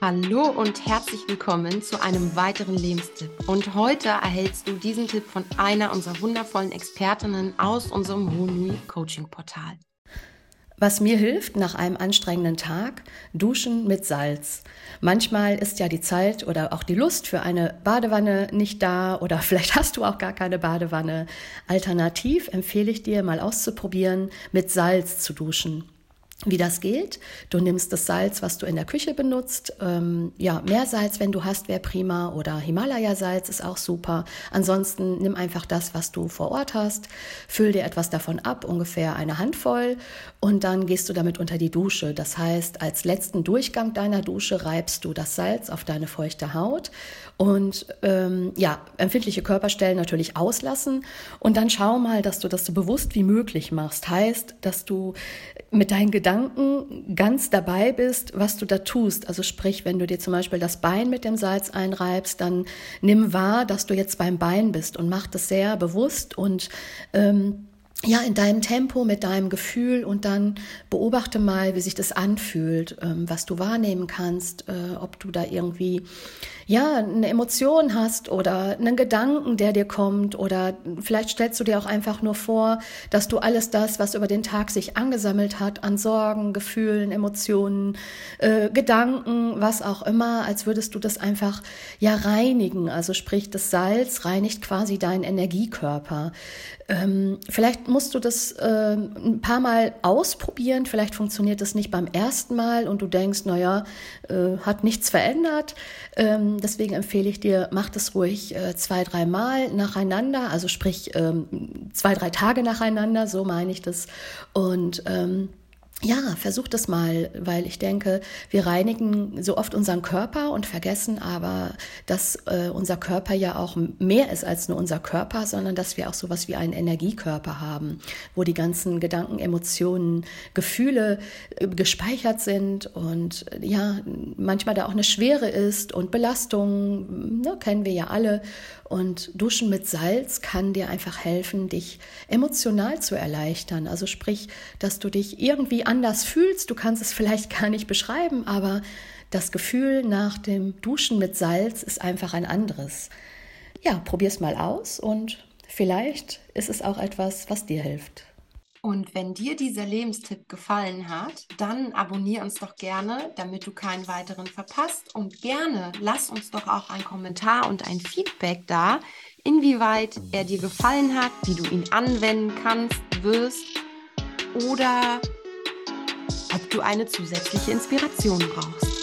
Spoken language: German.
Hallo und herzlich willkommen zu einem weiteren Lebenstipp. Und heute erhältst du diesen Tipp von einer unserer wundervollen Expertinnen aus unserem Honui Coaching Portal. Was mir hilft nach einem anstrengenden Tag, duschen mit Salz. Manchmal ist ja die Zeit oder auch die Lust für eine Badewanne nicht da oder vielleicht hast du auch gar keine Badewanne. Alternativ empfehle ich dir mal auszuprobieren, mit Salz zu duschen. Wie das geht? Du nimmst das Salz, was du in der Küche benutzt. Ähm, ja, Meersalz, wenn du hast, wäre prima. Oder Himalaya-Salz ist auch super. Ansonsten nimm einfach das, was du vor Ort hast. Füll dir etwas davon ab, ungefähr eine Handvoll. Und dann gehst du damit unter die Dusche. Das heißt, als letzten Durchgang deiner Dusche reibst du das Salz auf deine feuchte Haut. Und ähm, ja, empfindliche Körperstellen natürlich auslassen. Und dann schau mal, dass du das so bewusst wie möglich machst. Heißt, dass du mit deinen Gedanken ganz dabei bist, was du da tust. Also sprich, wenn du dir zum Beispiel das Bein mit dem Salz einreibst, dann nimm wahr, dass du jetzt beim Bein bist und mach das sehr bewusst und ähm, ja, in deinem Tempo, mit deinem Gefühl und dann beobachte mal, wie sich das anfühlt, ähm, was du wahrnehmen kannst, äh, ob du da irgendwie ja, eine Emotion hast oder einen Gedanken, der dir kommt oder vielleicht stellst du dir auch einfach nur vor, dass du alles das, was über den Tag sich angesammelt hat, an Sorgen, Gefühlen, Emotionen, äh, Gedanken, was auch immer, als würdest du das einfach ja reinigen. Also sprich, das Salz reinigt quasi deinen Energiekörper. Ähm, vielleicht musst du das äh, ein paar Mal ausprobieren, vielleicht funktioniert das nicht beim ersten Mal und du denkst, naja, äh, hat nichts verändert. Ähm, deswegen empfehle ich dir, mach das ruhig äh, zwei, drei Mal nacheinander, also sprich ähm, zwei, drei Tage nacheinander, so meine ich das. Und ähm, ja, versuch das mal, weil ich denke, wir reinigen so oft unseren Körper und vergessen aber, dass äh, unser Körper ja auch mehr ist als nur unser Körper, sondern dass wir auch sowas wie einen Energiekörper haben, wo die ganzen Gedanken, Emotionen, Gefühle äh, gespeichert sind und äh, ja, manchmal da auch eine Schwere ist und Belastung, ne, kennen wir ja alle. Und Duschen mit Salz kann dir einfach helfen, dich emotional zu erleichtern. Also sprich, dass du dich irgendwie anders fühlst. Du kannst es vielleicht gar nicht beschreiben, aber das Gefühl nach dem Duschen mit Salz ist einfach ein anderes. Ja, probier es mal aus und vielleicht ist es auch etwas, was dir hilft. Und wenn dir dieser Lebenstipp gefallen hat, dann abonniere uns doch gerne, damit du keinen weiteren verpasst. Und gerne lass uns doch auch einen Kommentar und ein Feedback da, inwieweit er dir gefallen hat, wie du ihn anwenden kannst, wirst oder ob du eine zusätzliche Inspiration brauchst.